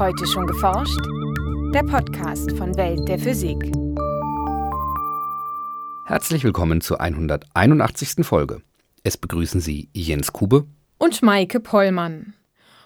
Heute schon geforscht? Der Podcast von Welt der Physik. Herzlich willkommen zur 181. Folge. Es begrüßen Sie Jens Kube und Maike Pollmann.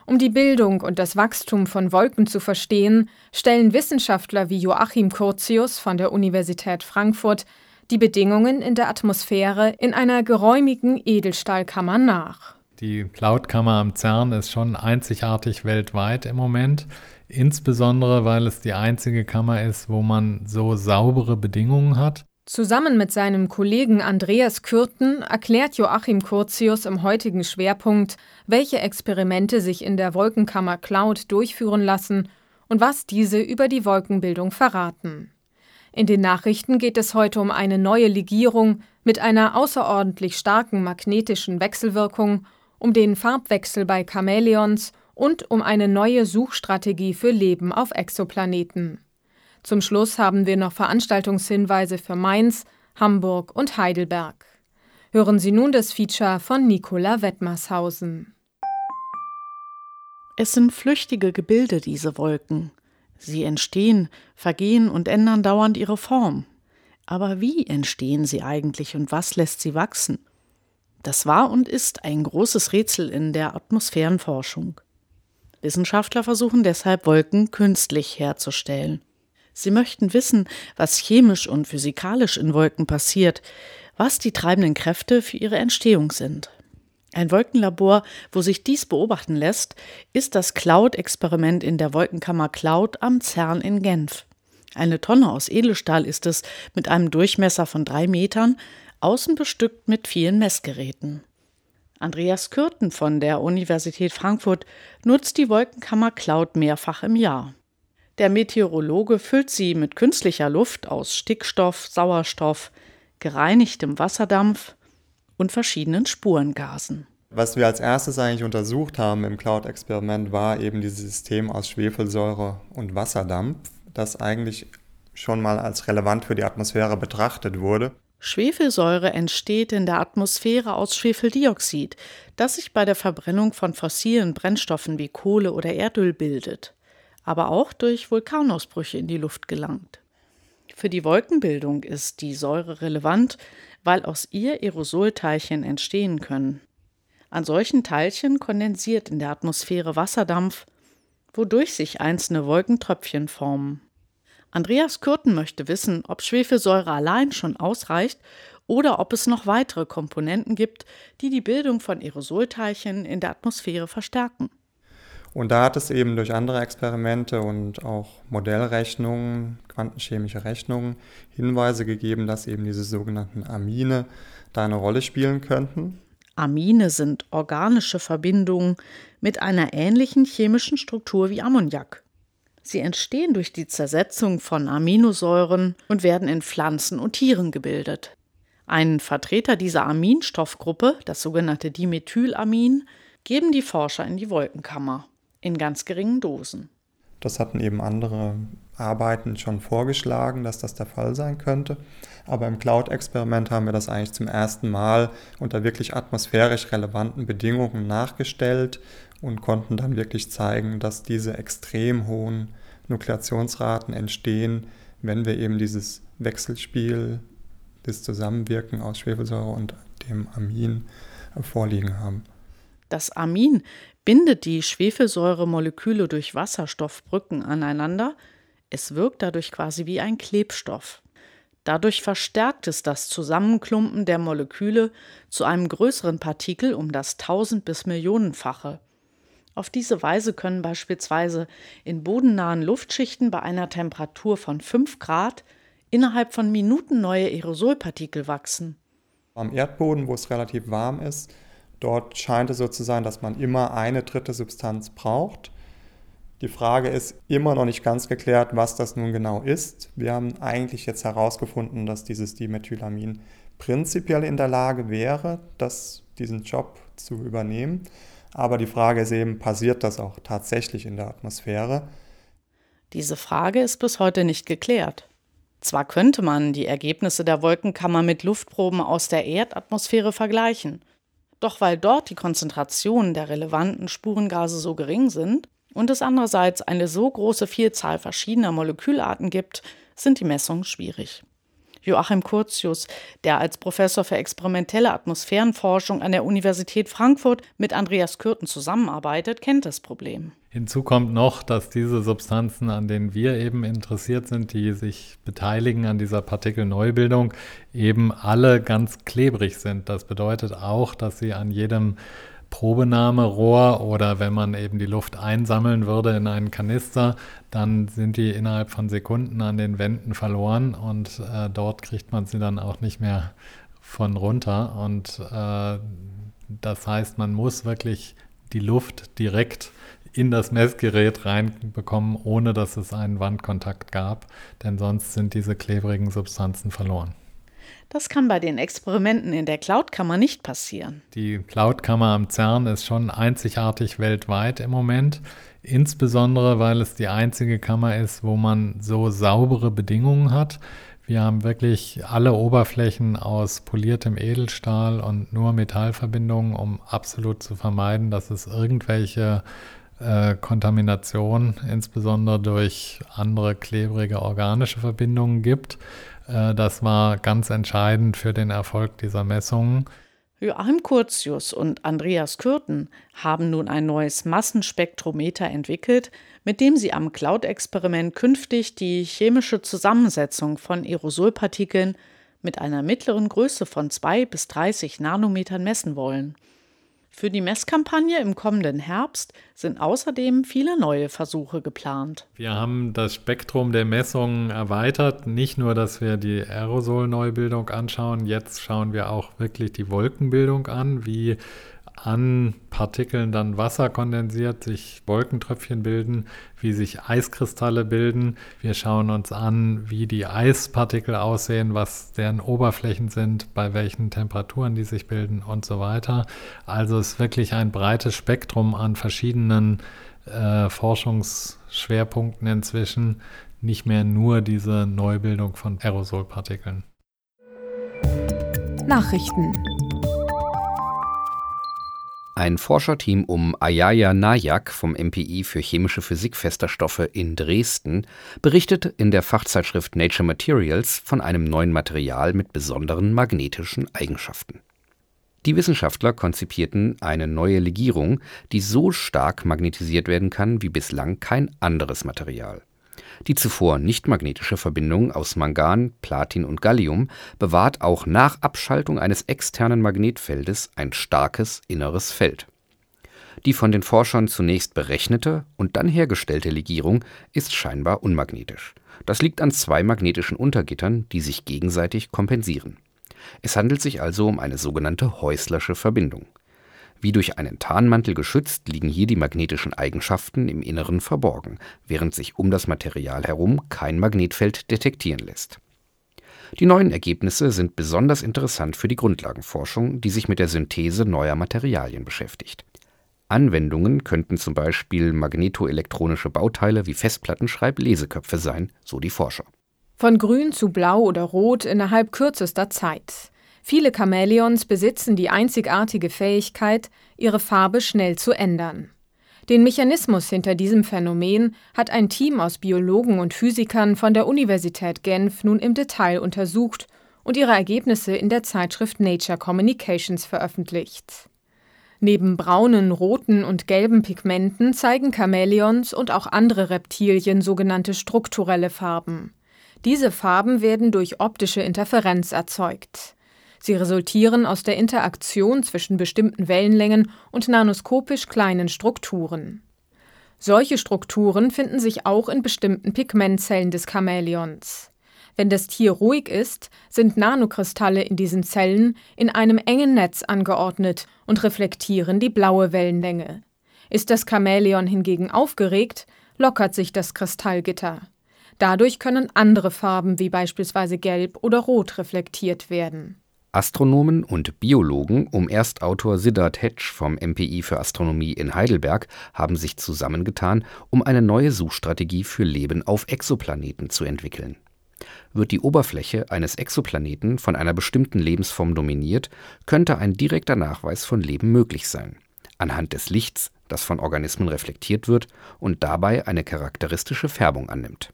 Um die Bildung und das Wachstum von Wolken zu verstehen, stellen Wissenschaftler wie Joachim Curtius von der Universität Frankfurt die Bedingungen in der Atmosphäre in einer geräumigen Edelstahlkammer nach. Die Cloudkammer am CERN ist schon einzigartig weltweit im Moment, insbesondere weil es die einzige Kammer ist, wo man so saubere Bedingungen hat. Zusammen mit seinem Kollegen Andreas Kürten erklärt Joachim Curtius im heutigen Schwerpunkt, welche Experimente sich in der Wolkenkammer Cloud durchführen lassen und was diese über die Wolkenbildung verraten. In den Nachrichten geht es heute um eine neue Legierung mit einer außerordentlich starken magnetischen Wechselwirkung, um den Farbwechsel bei Chamäleons und um eine neue Suchstrategie für Leben auf Exoplaneten. Zum Schluss haben wir noch Veranstaltungshinweise für Mainz, Hamburg und Heidelberg. Hören Sie nun das Feature von Nicola Wettmarshausen. Es sind flüchtige Gebilde, diese Wolken. Sie entstehen, vergehen und ändern dauernd ihre Form. Aber wie entstehen sie eigentlich und was lässt sie wachsen? Das war und ist ein großes Rätsel in der Atmosphärenforschung. Wissenschaftler versuchen deshalb Wolken künstlich herzustellen. Sie möchten wissen, was chemisch und physikalisch in Wolken passiert, was die treibenden Kräfte für ihre Entstehung sind. Ein Wolkenlabor, wo sich dies beobachten lässt, ist das Cloud-Experiment in der Wolkenkammer Cloud am CERN in Genf. Eine Tonne aus Edelstahl ist es mit einem Durchmesser von drei Metern, außen bestückt mit vielen Messgeräten. Andreas Kürten von der Universität Frankfurt nutzt die Wolkenkammer Cloud mehrfach im Jahr. Der Meteorologe füllt sie mit künstlicher Luft aus Stickstoff, Sauerstoff, gereinigtem Wasserdampf und verschiedenen Spurengasen. Was wir als erstes eigentlich untersucht haben im Cloud-Experiment war eben dieses System aus Schwefelsäure und Wasserdampf, das eigentlich schon mal als relevant für die Atmosphäre betrachtet wurde. Schwefelsäure entsteht in der Atmosphäre aus Schwefeldioxid, das sich bei der Verbrennung von fossilen Brennstoffen wie Kohle oder Erdöl bildet aber auch durch Vulkanausbrüche in die Luft gelangt. Für die Wolkenbildung ist die Säure relevant, weil aus ihr Aerosolteilchen entstehen können. An solchen Teilchen kondensiert in der Atmosphäre Wasserdampf, wodurch sich einzelne Wolkentröpfchen formen. Andreas Kürten möchte wissen, ob Schwefelsäure allein schon ausreicht oder ob es noch weitere Komponenten gibt, die die Bildung von Aerosolteilchen in der Atmosphäre verstärken. Und da hat es eben durch andere Experimente und auch Modellrechnungen, quantenchemische Rechnungen, Hinweise gegeben, dass eben diese sogenannten Amine da eine Rolle spielen könnten. Amine sind organische Verbindungen mit einer ähnlichen chemischen Struktur wie Ammoniak. Sie entstehen durch die Zersetzung von Aminosäuren und werden in Pflanzen und Tieren gebildet. Ein Vertreter dieser Aminstoffgruppe, das sogenannte Dimethylamin, geben die Forscher in die Wolkenkammer in ganz geringen Dosen. Das hatten eben andere Arbeiten schon vorgeschlagen, dass das der Fall sein könnte. Aber im Cloud-Experiment haben wir das eigentlich zum ersten Mal unter wirklich atmosphärisch relevanten Bedingungen nachgestellt und konnten dann wirklich zeigen, dass diese extrem hohen Nukleationsraten entstehen, wenn wir eben dieses Wechselspiel, das Zusammenwirken aus Schwefelsäure und dem Amin vorliegen haben. Das Amin bindet die Schwefelsäuremoleküle durch Wasserstoffbrücken aneinander. Es wirkt dadurch quasi wie ein Klebstoff. Dadurch verstärkt es das Zusammenklumpen der Moleküle zu einem größeren Partikel um das tausend- bis millionenfache. Auf diese Weise können beispielsweise in bodennahen Luftschichten bei einer Temperatur von 5 Grad innerhalb von Minuten neue Aerosolpartikel wachsen. Am Erdboden, wo es relativ warm ist, Dort scheint es so zu sein, dass man immer eine dritte Substanz braucht. Die Frage ist immer noch nicht ganz geklärt, was das nun genau ist. Wir haben eigentlich jetzt herausgefunden, dass dieses Dimethylamin prinzipiell in der Lage wäre, das, diesen Job zu übernehmen. Aber die Frage ist eben, passiert das auch tatsächlich in der Atmosphäre? Diese Frage ist bis heute nicht geklärt. Zwar könnte man die Ergebnisse der Wolkenkammer mit Luftproben aus der Erdatmosphäre vergleichen, doch weil dort die Konzentrationen der relevanten Spurengase so gering sind, und es andererseits eine so große Vielzahl verschiedener Molekülarten gibt, sind die Messungen schwierig. Joachim Curtius, der als Professor für experimentelle Atmosphärenforschung an der Universität Frankfurt mit Andreas Kürten zusammenarbeitet, kennt das Problem. Hinzu kommt noch, dass diese Substanzen, an denen wir eben interessiert sind, die sich beteiligen an dieser Partikelneubildung, eben alle ganz klebrig sind. Das bedeutet auch, dass sie an jedem Probenahmerohr oder wenn man eben die Luft einsammeln würde in einen Kanister, dann sind die innerhalb von Sekunden an den Wänden verloren und äh, dort kriegt man sie dann auch nicht mehr von runter. Und äh, das heißt, man muss wirklich die Luft direkt in das Messgerät reinbekommen, ohne dass es einen Wandkontakt gab, denn sonst sind diese klebrigen Substanzen verloren. Das kann bei den Experimenten in der Cloud-Kammer nicht passieren. Die Cloud-Kammer am CERN ist schon einzigartig weltweit im Moment, insbesondere weil es die einzige Kammer ist, wo man so saubere Bedingungen hat. Wir haben wirklich alle Oberflächen aus poliertem Edelstahl und nur Metallverbindungen, um absolut zu vermeiden, dass es irgendwelche äh, Kontamination, insbesondere durch andere klebrige organische Verbindungen gibt. Äh, das war ganz entscheidend für den Erfolg dieser Messungen. Joachim Curtius und Andreas Kürten haben nun ein neues Massenspektrometer entwickelt, mit dem sie am Cloud-Experiment künftig die chemische Zusammensetzung von Aerosolpartikeln mit einer mittleren Größe von 2 bis 30 Nanometern messen wollen. Für die Messkampagne im kommenden Herbst sind außerdem viele neue Versuche geplant. Wir haben das Spektrum der Messungen erweitert. Nicht nur, dass wir die Aerosolneubildung anschauen, jetzt schauen wir auch wirklich die Wolkenbildung an, wie an Partikeln dann Wasser kondensiert, sich Wolkentröpfchen bilden, wie sich Eiskristalle bilden. Wir schauen uns an, wie die Eispartikel aussehen, was deren Oberflächen sind, bei welchen Temperaturen die sich bilden und so weiter. Also es ist wirklich ein breites Spektrum an verschiedenen äh, Forschungsschwerpunkten inzwischen, nicht mehr nur diese Neubildung von Aerosolpartikeln. Nachrichten ein Forscherteam um Ayaya Nayak vom MPI für chemische Physik fester Stoffe in Dresden berichtet in der Fachzeitschrift Nature Materials von einem neuen Material mit besonderen magnetischen Eigenschaften. Die Wissenschaftler konzipierten eine neue Legierung, die so stark magnetisiert werden kann wie bislang kein anderes Material die zuvor nicht-magnetische Verbindung aus Mangan, Platin und Gallium bewahrt auch nach Abschaltung eines externen Magnetfeldes ein starkes inneres Feld. Die von den Forschern zunächst berechnete und dann hergestellte Legierung ist scheinbar unmagnetisch. Das liegt an zwei magnetischen Untergittern, die sich gegenseitig kompensieren. Es handelt sich also um eine sogenannte Häuslersche Verbindung wie durch einen Tarnmantel geschützt liegen hier die magnetischen Eigenschaften im Inneren verborgen, während sich um das Material herum kein Magnetfeld detektieren lässt. Die neuen Ergebnisse sind besonders interessant für die Grundlagenforschung, die sich mit der Synthese neuer Materialien beschäftigt. Anwendungen könnten zum Beispiel magnetoelektronische Bauteile wie Festplattenschreib-Leseköpfe sein, so die Forscher. Von grün zu blau oder rot innerhalb kürzester Zeit. Viele Chamäleons besitzen die einzigartige Fähigkeit, ihre Farbe schnell zu ändern. Den Mechanismus hinter diesem Phänomen hat ein Team aus Biologen und Physikern von der Universität Genf nun im Detail untersucht und ihre Ergebnisse in der Zeitschrift Nature Communications veröffentlicht. Neben braunen, roten und gelben Pigmenten zeigen Chamäleons und auch andere Reptilien sogenannte strukturelle Farben. Diese Farben werden durch optische Interferenz erzeugt. Sie resultieren aus der Interaktion zwischen bestimmten Wellenlängen und nanoskopisch kleinen Strukturen. Solche Strukturen finden sich auch in bestimmten Pigmentzellen des Chamäleons. Wenn das Tier ruhig ist, sind Nanokristalle in diesen Zellen in einem engen Netz angeordnet und reflektieren die blaue Wellenlänge. Ist das Chamäleon hingegen aufgeregt, lockert sich das Kristallgitter. Dadurch können andere Farben wie beispielsweise Gelb oder Rot reflektiert werden. Astronomen und Biologen um Erstautor Siddharth Hetsch vom MPI für Astronomie in Heidelberg haben sich zusammengetan, um eine neue Suchstrategie für Leben auf Exoplaneten zu entwickeln. Wird die Oberfläche eines Exoplaneten von einer bestimmten Lebensform dominiert, könnte ein direkter Nachweis von Leben möglich sein. Anhand des Lichts das von Organismen reflektiert wird und dabei eine charakteristische Färbung annimmt.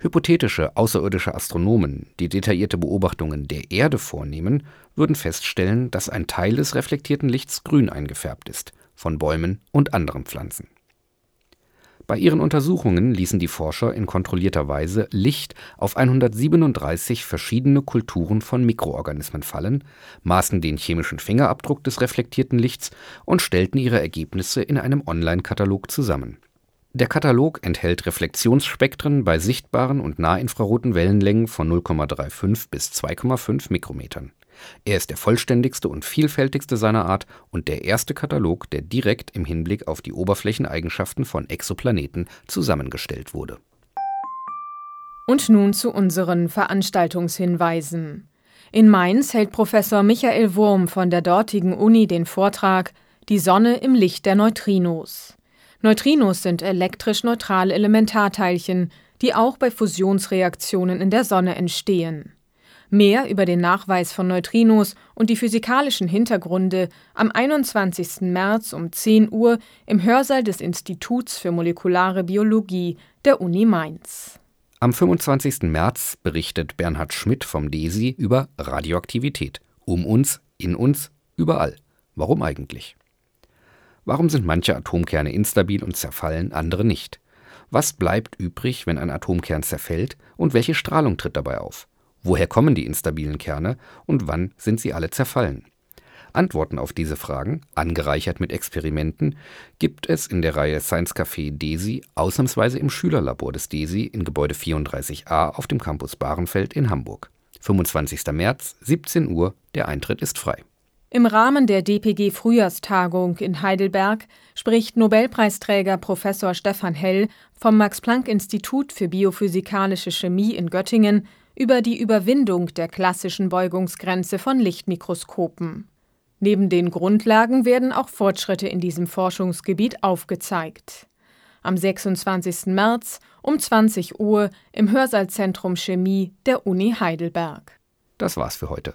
Hypothetische außerirdische Astronomen, die detaillierte Beobachtungen der Erde vornehmen, würden feststellen, dass ein Teil des reflektierten Lichts grün eingefärbt ist, von Bäumen und anderen Pflanzen. Bei ihren Untersuchungen ließen die Forscher in kontrollierter Weise Licht auf 137 verschiedene Kulturen von Mikroorganismen fallen, maßen den chemischen Fingerabdruck des reflektierten Lichts und stellten ihre Ergebnisse in einem Online-Katalog zusammen der Katalog enthält Reflexionsspektren bei sichtbaren und nahinfraroten Wellenlängen von 0,35 bis 2,5 Mikrometern. Er ist der vollständigste und vielfältigste seiner Art und der erste Katalog, der direkt im Hinblick auf die Oberflächeneigenschaften von Exoplaneten zusammengestellt wurde. Und nun zu unseren Veranstaltungshinweisen. In Mainz hält Professor Michael Wurm von der dortigen Uni den Vortrag Die Sonne im Licht der Neutrinos. Neutrinos sind elektrisch neutrale Elementarteilchen, die auch bei Fusionsreaktionen in der Sonne entstehen. Mehr über den Nachweis von Neutrinos und die physikalischen Hintergründe am 21. März um 10 Uhr im Hörsaal des Instituts für molekulare Biologie der Uni Mainz. Am 25. März berichtet Bernhard Schmidt vom DESI über Radioaktivität. Um uns, in uns, überall. Warum eigentlich? Warum sind manche Atomkerne instabil und zerfallen, andere nicht? Was bleibt übrig, wenn ein Atomkern zerfällt und welche Strahlung tritt dabei auf? Woher kommen die instabilen Kerne und wann sind sie alle zerfallen? Antworten auf diese Fragen, angereichert mit Experimenten, gibt es in der Reihe Science Café DESI ausnahmsweise im Schülerlabor des DESI in Gebäude 34a auf dem Campus Bahrenfeld in Hamburg. 25. März, 17 Uhr, der Eintritt ist frei. Im Rahmen der DPG Frühjahrstagung in Heidelberg spricht Nobelpreisträger Professor Stefan Hell vom Max-Planck-Institut für biophysikalische Chemie in Göttingen über die Überwindung der klassischen Beugungsgrenze von Lichtmikroskopen. Neben den Grundlagen werden auch Fortschritte in diesem Forschungsgebiet aufgezeigt. Am 26. März um 20 Uhr im Hörsaalzentrum Chemie der Uni Heidelberg. Das war's für heute.